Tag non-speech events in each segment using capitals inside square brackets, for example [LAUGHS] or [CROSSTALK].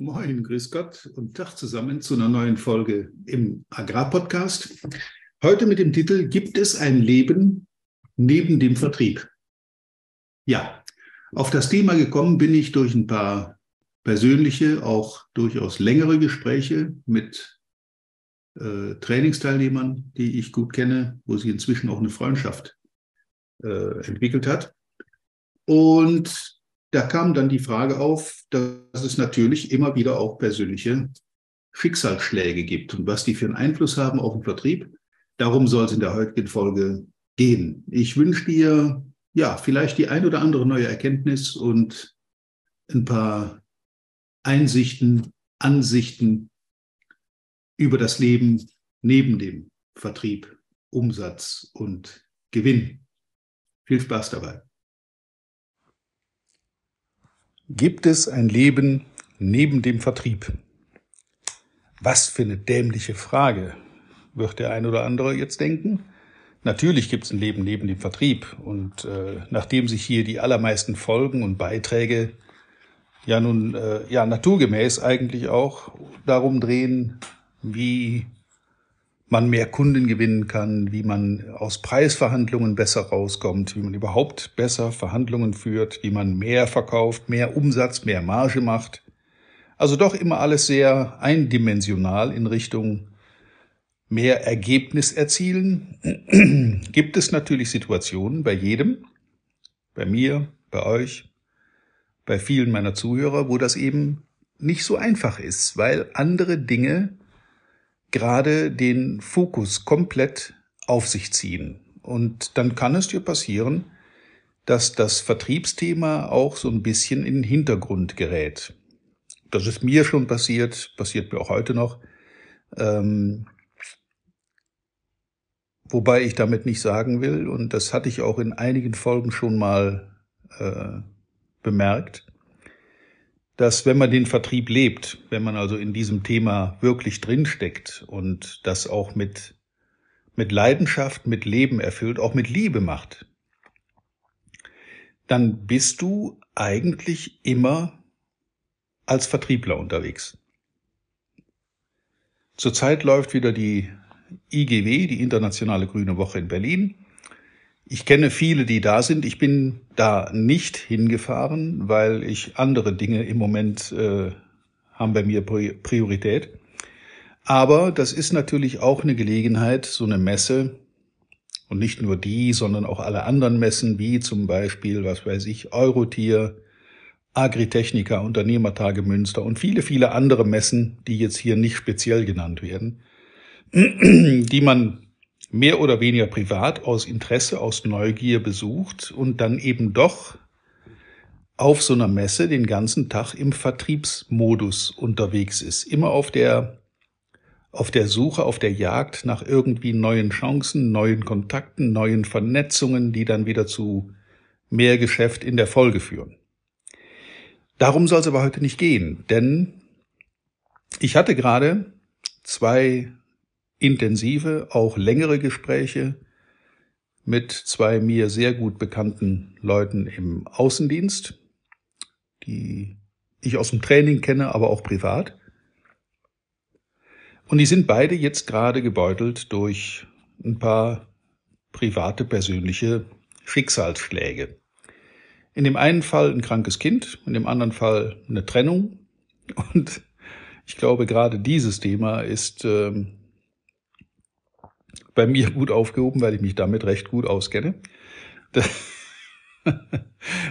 Moin, grüß Gott und Tag zusammen zu einer neuen Folge im Agrarpodcast. Heute mit dem Titel Gibt es ein Leben neben dem Vertrieb? Ja, auf das Thema gekommen bin ich durch ein paar persönliche, auch durchaus längere Gespräche mit äh, Trainingsteilnehmern, die ich gut kenne, wo sich inzwischen auch eine Freundschaft äh, entwickelt hat. Und da kam dann die Frage auf, dass es natürlich immer wieder auch persönliche Schicksalsschläge gibt und was die für einen Einfluss haben auf den Vertrieb. Darum soll es in der heutigen Folge gehen. Ich wünsche dir ja vielleicht die ein oder andere neue Erkenntnis und ein paar Einsichten, Ansichten über das Leben neben dem Vertrieb, Umsatz und Gewinn. Viel Spaß dabei. Gibt es ein Leben neben dem Vertrieb? Was für eine dämliche Frage, wird der ein oder andere jetzt denken. Natürlich gibt es ein Leben neben dem Vertrieb. Und äh, nachdem sich hier die allermeisten Folgen und Beiträge ja nun äh, ja naturgemäß eigentlich auch darum drehen, wie man mehr Kunden gewinnen kann, wie man aus Preisverhandlungen besser rauskommt, wie man überhaupt besser Verhandlungen führt, wie man mehr verkauft, mehr Umsatz, mehr Marge macht. Also doch immer alles sehr eindimensional in Richtung mehr Ergebnis erzielen. [CLEARS THROAT] Gibt es natürlich Situationen bei jedem, bei mir, bei euch, bei vielen meiner Zuhörer, wo das eben nicht so einfach ist, weil andere Dinge gerade den Fokus komplett auf sich ziehen. Und dann kann es dir passieren, dass das Vertriebsthema auch so ein bisschen in den Hintergrund gerät. Das ist mir schon passiert, passiert mir auch heute noch. Ähm, wobei ich damit nicht sagen will, und das hatte ich auch in einigen Folgen schon mal äh, bemerkt, dass wenn man den Vertrieb lebt, wenn man also in diesem Thema wirklich drinsteckt und das auch mit, mit Leidenschaft, mit Leben erfüllt, auch mit Liebe macht, dann bist du eigentlich immer als Vertriebler unterwegs. Zurzeit läuft wieder die IGW, die Internationale Grüne Woche in Berlin. Ich kenne viele, die da sind. Ich bin da nicht hingefahren, weil ich andere Dinge im Moment äh, haben bei mir Priorität. Aber das ist natürlich auch eine Gelegenheit, so eine Messe und nicht nur die, sondern auch alle anderen Messen, wie zum Beispiel, was weiß ich, Eurotier, Agritechnica, Unternehmertage Münster und viele, viele andere Messen, die jetzt hier nicht speziell genannt werden, [CLEARS THROAT] die man mehr oder weniger privat aus Interesse, aus Neugier besucht und dann eben doch auf so einer Messe den ganzen Tag im Vertriebsmodus unterwegs ist. Immer auf der, auf der Suche, auf der Jagd nach irgendwie neuen Chancen, neuen Kontakten, neuen Vernetzungen, die dann wieder zu mehr Geschäft in der Folge führen. Darum soll es aber heute nicht gehen, denn ich hatte gerade zwei intensive, auch längere Gespräche mit zwei mir sehr gut bekannten Leuten im Außendienst, die ich aus dem Training kenne, aber auch privat. Und die sind beide jetzt gerade gebeutelt durch ein paar private, persönliche Schicksalsschläge. In dem einen Fall ein krankes Kind, in dem anderen Fall eine Trennung. Und ich glaube, gerade dieses Thema ist ähm, bei mir gut aufgehoben, weil ich mich damit recht gut auskenne.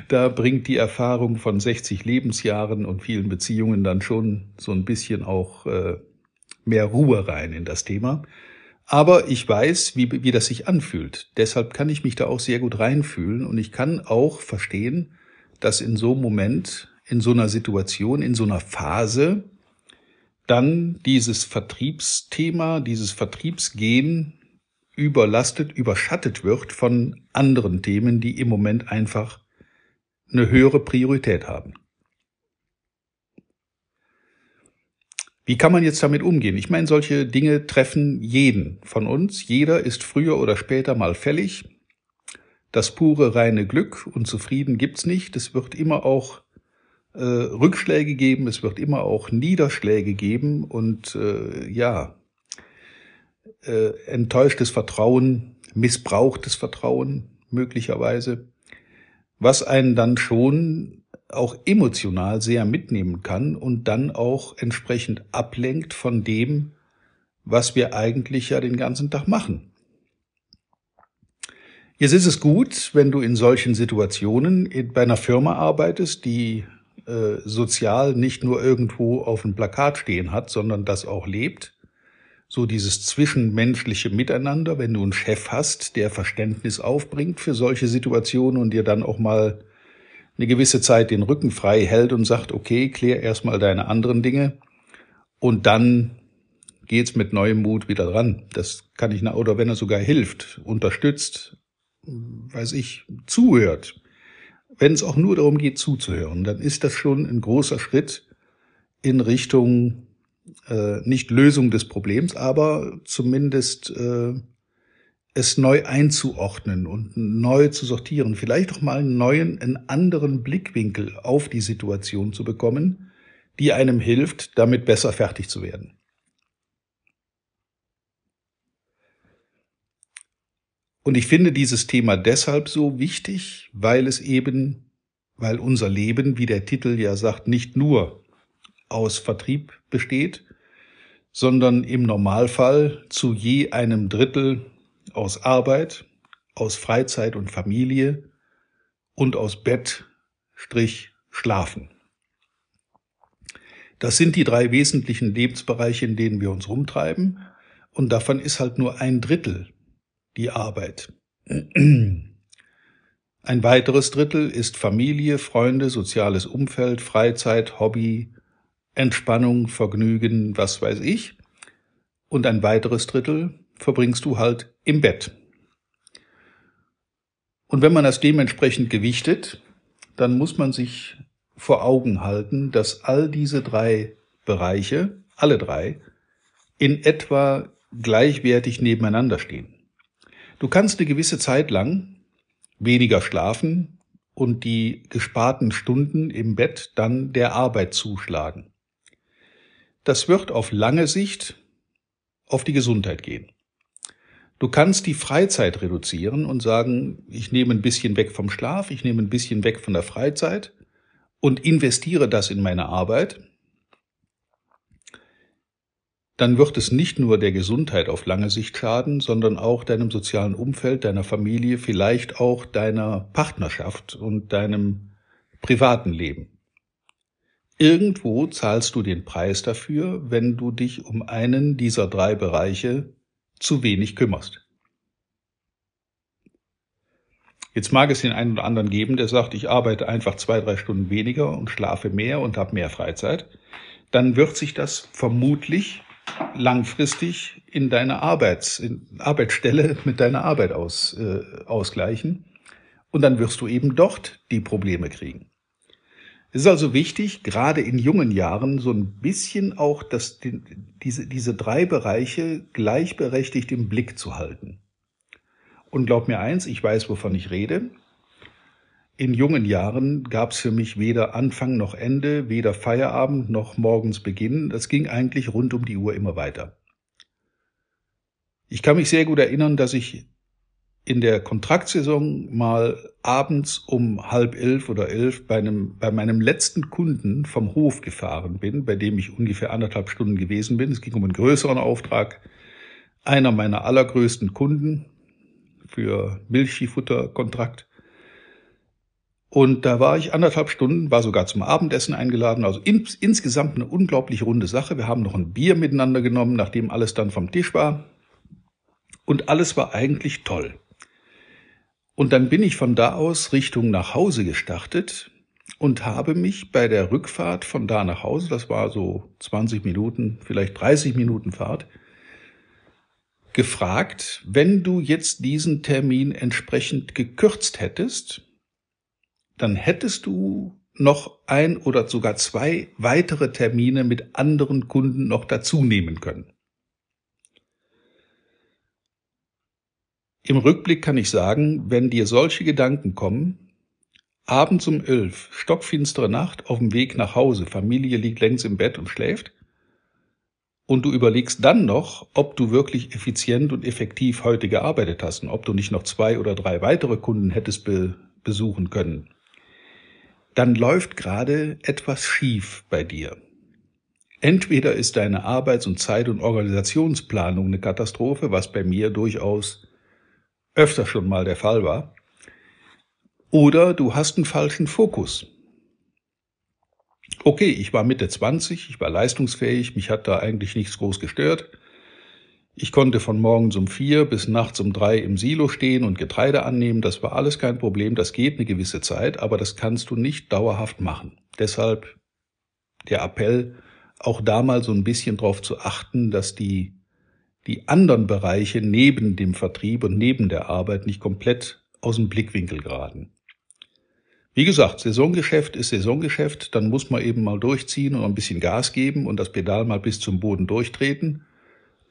Da, [LAUGHS] bringt die Erfahrung von 60 Lebensjahren und vielen Beziehungen dann schon so ein bisschen auch äh, mehr Ruhe rein in das Thema. Aber ich weiß, wie, wie das sich anfühlt. Deshalb kann ich mich da auch sehr gut reinfühlen und ich kann auch verstehen, dass in so einem Moment, in so einer Situation, in so einer Phase dann dieses Vertriebsthema, dieses Vertriebsgehen überlastet, überschattet wird von anderen Themen, die im Moment einfach eine höhere Priorität haben. Wie kann man jetzt damit umgehen? Ich meine, solche Dinge treffen jeden von uns. Jeder ist früher oder später mal fällig. Das pure reine Glück und Zufrieden gibt's nicht. Es wird immer auch äh, Rückschläge geben, es wird immer auch Niederschläge geben und äh, ja, äh, enttäuschtes Vertrauen, missbrauchtes Vertrauen möglicherweise, was einen dann schon auch emotional sehr mitnehmen kann und dann auch entsprechend ablenkt von dem, was wir eigentlich ja den ganzen Tag machen. Jetzt ist es gut, wenn du in solchen Situationen bei einer Firma arbeitest, die äh, sozial nicht nur irgendwo auf dem Plakat stehen hat, sondern das auch lebt. So dieses zwischenmenschliche Miteinander, wenn du einen Chef hast, der Verständnis aufbringt für solche Situationen und dir dann auch mal eine gewisse Zeit den Rücken frei hält und sagt, okay, klär erstmal deine anderen Dinge und dann geht's mit neuem Mut wieder dran. Das kann ich, oder wenn er sogar hilft, unterstützt, weiß ich, zuhört, wenn es auch nur darum geht, zuzuhören, dann ist das schon ein großer Schritt in Richtung äh, nicht Lösung des Problems, aber zumindest äh, es neu einzuordnen und neu zu sortieren, vielleicht auch mal einen neuen, einen anderen Blickwinkel auf die Situation zu bekommen, die einem hilft, damit besser fertig zu werden. Und ich finde dieses Thema deshalb so wichtig, weil es eben, weil unser Leben, wie der Titel ja sagt, nicht nur aus Vertrieb besteht, sondern im Normalfall zu je einem Drittel aus Arbeit, aus Freizeit und Familie und aus Bett, Strich, Schlafen. Das sind die drei wesentlichen Lebensbereiche, in denen wir uns rumtreiben. Und davon ist halt nur ein Drittel die Arbeit. Ein weiteres Drittel ist Familie, Freunde, soziales Umfeld, Freizeit, Hobby, Entspannung, Vergnügen, was weiß ich. Und ein weiteres Drittel verbringst du halt im Bett. Und wenn man das dementsprechend gewichtet, dann muss man sich vor Augen halten, dass all diese drei Bereiche, alle drei, in etwa gleichwertig nebeneinander stehen. Du kannst eine gewisse Zeit lang weniger schlafen und die gesparten Stunden im Bett dann der Arbeit zuschlagen. Das wird auf lange Sicht auf die Gesundheit gehen. Du kannst die Freizeit reduzieren und sagen, ich nehme ein bisschen weg vom Schlaf, ich nehme ein bisschen weg von der Freizeit und investiere das in meine Arbeit dann wird es nicht nur der Gesundheit auf lange Sicht schaden, sondern auch deinem sozialen Umfeld, deiner Familie, vielleicht auch deiner Partnerschaft und deinem privaten Leben. Irgendwo zahlst du den Preis dafür, wenn du dich um einen dieser drei Bereiche zu wenig kümmerst. Jetzt mag es den einen oder anderen geben, der sagt, ich arbeite einfach zwei, drei Stunden weniger und schlafe mehr und habe mehr Freizeit. Dann wird sich das vermutlich langfristig in deiner Arbeits, in Arbeitsstelle mit deiner Arbeit aus, äh, ausgleichen. Und dann wirst du eben dort die Probleme kriegen. Es ist also wichtig, gerade in jungen Jahren so ein bisschen auch das, die, diese, diese drei Bereiche gleichberechtigt im Blick zu halten. Und glaub mir eins, ich weiß, wovon ich rede in jungen Jahren gab es für mich weder Anfang noch Ende, weder Feierabend noch morgens Beginn. Das ging eigentlich rund um die Uhr immer weiter. Ich kann mich sehr gut erinnern, dass ich in der Kontraktsaison mal abends um halb elf oder elf bei, einem, bei meinem letzten Kunden vom Hof gefahren bin, bei dem ich ungefähr anderthalb Stunden gewesen bin. Es ging um einen größeren Auftrag. Einer meiner allergrößten Kunden für Milchviehfutterkontrakt. Und da war ich anderthalb Stunden, war sogar zum Abendessen eingeladen. Also in, insgesamt eine unglaublich runde Sache. Wir haben noch ein Bier miteinander genommen, nachdem alles dann vom Tisch war. Und alles war eigentlich toll. Und dann bin ich von da aus Richtung nach Hause gestartet und habe mich bei der Rückfahrt von da nach Hause, das war so 20 Minuten, vielleicht 30 Minuten Fahrt, gefragt, wenn du jetzt diesen Termin entsprechend gekürzt hättest, dann hättest du noch ein oder sogar zwei weitere Termine mit anderen Kunden noch dazu nehmen können. Im Rückblick kann ich sagen, wenn dir solche Gedanken kommen, abends um elf, stockfinstere Nacht, auf dem Weg nach Hause, Familie liegt längst im Bett und schläft, und du überlegst dann noch, ob du wirklich effizient und effektiv heute gearbeitet hast und ob du nicht noch zwei oder drei weitere Kunden hättest be besuchen können, dann läuft gerade etwas schief bei dir. Entweder ist deine Arbeits- und Zeit- und Organisationsplanung eine Katastrophe, was bei mir durchaus öfter schon mal der Fall war, oder du hast einen falschen Fokus. Okay, ich war Mitte 20, ich war leistungsfähig, mich hat da eigentlich nichts groß gestört. Ich konnte von morgens um vier bis nachts um drei im Silo stehen und Getreide annehmen. Das war alles kein Problem. Das geht eine gewisse Zeit, aber das kannst du nicht dauerhaft machen. Deshalb der Appell, auch da mal so ein bisschen drauf zu achten, dass die, die anderen Bereiche neben dem Vertrieb und neben der Arbeit nicht komplett aus dem Blickwinkel geraten. Wie gesagt, Saisongeschäft ist Saisongeschäft, dann muss man eben mal durchziehen und ein bisschen Gas geben und das Pedal mal bis zum Boden durchtreten.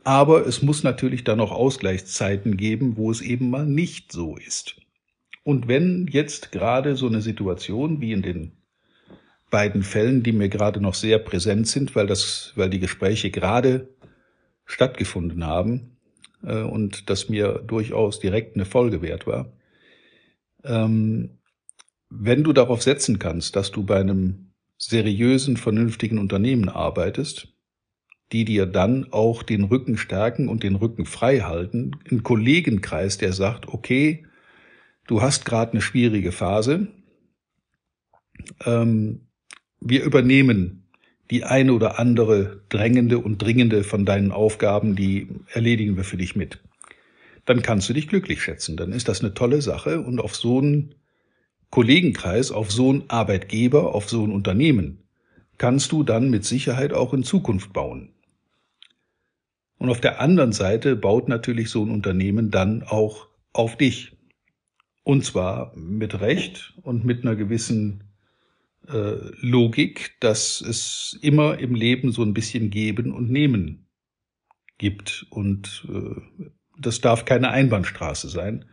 Aber es muss natürlich dann auch Ausgleichszeiten geben, wo es eben mal nicht so ist. Und wenn jetzt gerade so eine Situation wie in den beiden Fällen, die mir gerade noch sehr präsent sind, weil das, weil die Gespräche gerade stattgefunden haben äh, und das mir durchaus direkt eine Folge wert war, ähm, wenn du darauf setzen kannst, dass du bei einem seriösen, vernünftigen Unternehmen arbeitest, die dir dann auch den Rücken stärken und den Rücken frei halten, ein Kollegenkreis, der sagt, okay, du hast gerade eine schwierige Phase, ähm, wir übernehmen die eine oder andere drängende und dringende von deinen Aufgaben, die erledigen wir für dich mit. Dann kannst du dich glücklich schätzen. Dann ist das eine tolle Sache und auf so einen Kollegenkreis, auf so einen Arbeitgeber, auf so ein Unternehmen kannst du dann mit Sicherheit auch in Zukunft bauen. Und auf der anderen Seite baut natürlich so ein Unternehmen dann auch auf dich. Und zwar mit Recht und mit einer gewissen äh, Logik, dass es immer im Leben so ein bisschen Geben und Nehmen gibt. Und äh, das darf keine Einbahnstraße sein,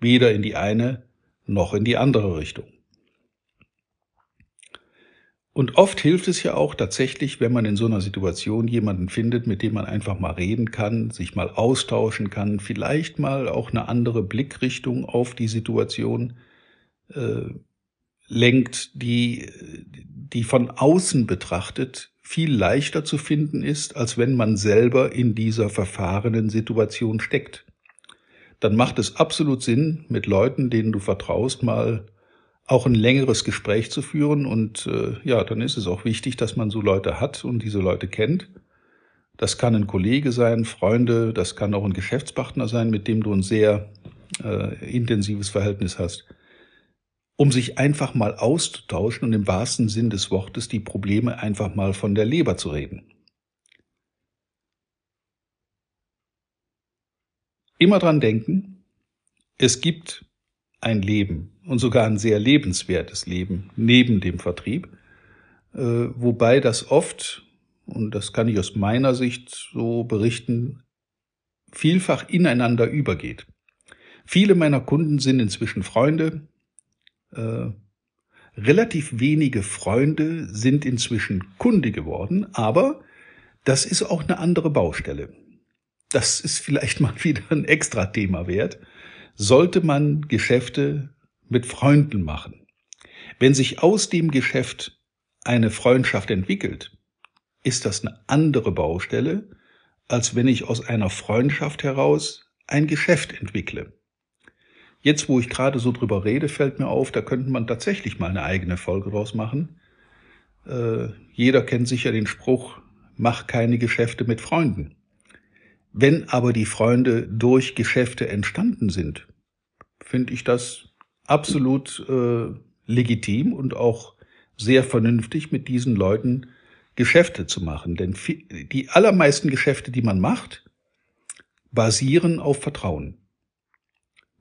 weder in die eine noch in die andere Richtung. Und oft hilft es ja auch tatsächlich, wenn man in so einer Situation jemanden findet, mit dem man einfach mal reden kann, sich mal austauschen kann, vielleicht mal auch eine andere Blickrichtung auf die Situation äh, lenkt, die, die von außen betrachtet viel leichter zu finden ist, als wenn man selber in dieser verfahrenen Situation steckt dann macht es absolut Sinn, mit Leuten, denen du vertraust, mal auch ein längeres Gespräch zu führen. Und äh, ja, dann ist es auch wichtig, dass man so Leute hat und diese Leute kennt. Das kann ein Kollege sein, Freunde, das kann auch ein Geschäftspartner sein, mit dem du ein sehr äh, intensives Verhältnis hast, um sich einfach mal auszutauschen und im wahrsten Sinn des Wortes die Probleme einfach mal von der Leber zu reden. immer dran denken, es gibt ein Leben und sogar ein sehr lebenswertes Leben neben dem Vertrieb, äh, wobei das oft, und das kann ich aus meiner Sicht so berichten, vielfach ineinander übergeht. Viele meiner Kunden sind inzwischen Freunde, äh, relativ wenige Freunde sind inzwischen Kunde geworden, aber das ist auch eine andere Baustelle das ist vielleicht [LAUGHS] mal wieder ein extra Thema wert, sollte man Geschäfte mit Freunden machen. Wenn sich aus dem Geschäft eine Freundschaft entwickelt, ist das eine andere Baustelle, als wenn ich aus einer Freundschaft heraus ein Geschäft entwickle. Jetzt, wo ich gerade so drüber rede, fällt mir auf, da könnte man tatsächlich mal eine eigene Folge draus machen. Äh, jeder kennt sicher den Spruch, mach keine Geschäfte mit Freunden. Wenn aber die Freunde durch Geschäfte entstanden sind, finde ich das absolut äh, legitim und auch sehr vernünftig, mit diesen Leuten Geschäfte zu machen. Denn die allermeisten Geschäfte, die man macht, basieren auf Vertrauen.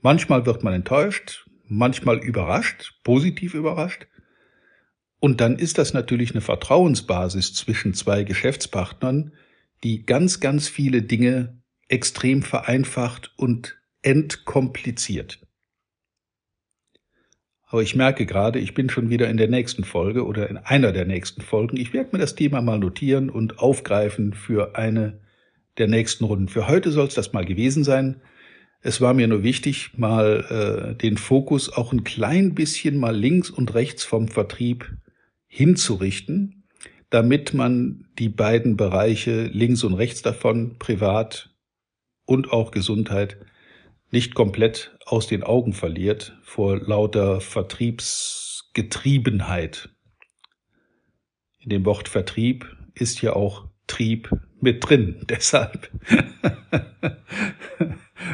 Manchmal wird man enttäuscht, manchmal überrascht, positiv überrascht. Und dann ist das natürlich eine Vertrauensbasis zwischen zwei Geschäftspartnern, die ganz, ganz viele Dinge extrem vereinfacht und entkompliziert. Aber ich merke gerade, ich bin schon wieder in der nächsten Folge oder in einer der nächsten Folgen. Ich werde mir das Thema mal notieren und aufgreifen für eine der nächsten Runden. Für heute soll es das mal gewesen sein. Es war mir nur wichtig, mal äh, den Fokus auch ein klein bisschen mal links und rechts vom Vertrieb hinzurichten, damit man die beiden Bereiche links und rechts davon, privat und auch Gesundheit, nicht komplett aus den Augen verliert vor lauter Vertriebsgetriebenheit. In dem Wort Vertrieb ist ja auch Trieb mit drin. [LAUGHS] Deshalb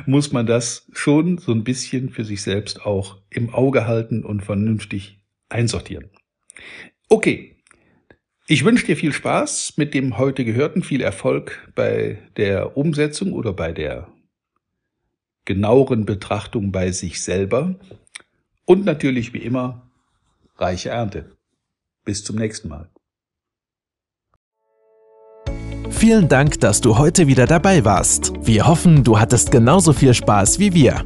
muss man das schon so ein bisschen für sich selbst auch im Auge halten und vernünftig einsortieren. Okay. Ich wünsche dir viel Spaß mit dem heute Gehörten, viel Erfolg bei der Umsetzung oder bei der genaueren Betrachtung bei sich selber und natürlich wie immer reiche Ernte. Bis zum nächsten Mal. Vielen Dank, dass du heute wieder dabei warst. Wir hoffen, du hattest genauso viel Spaß wie wir.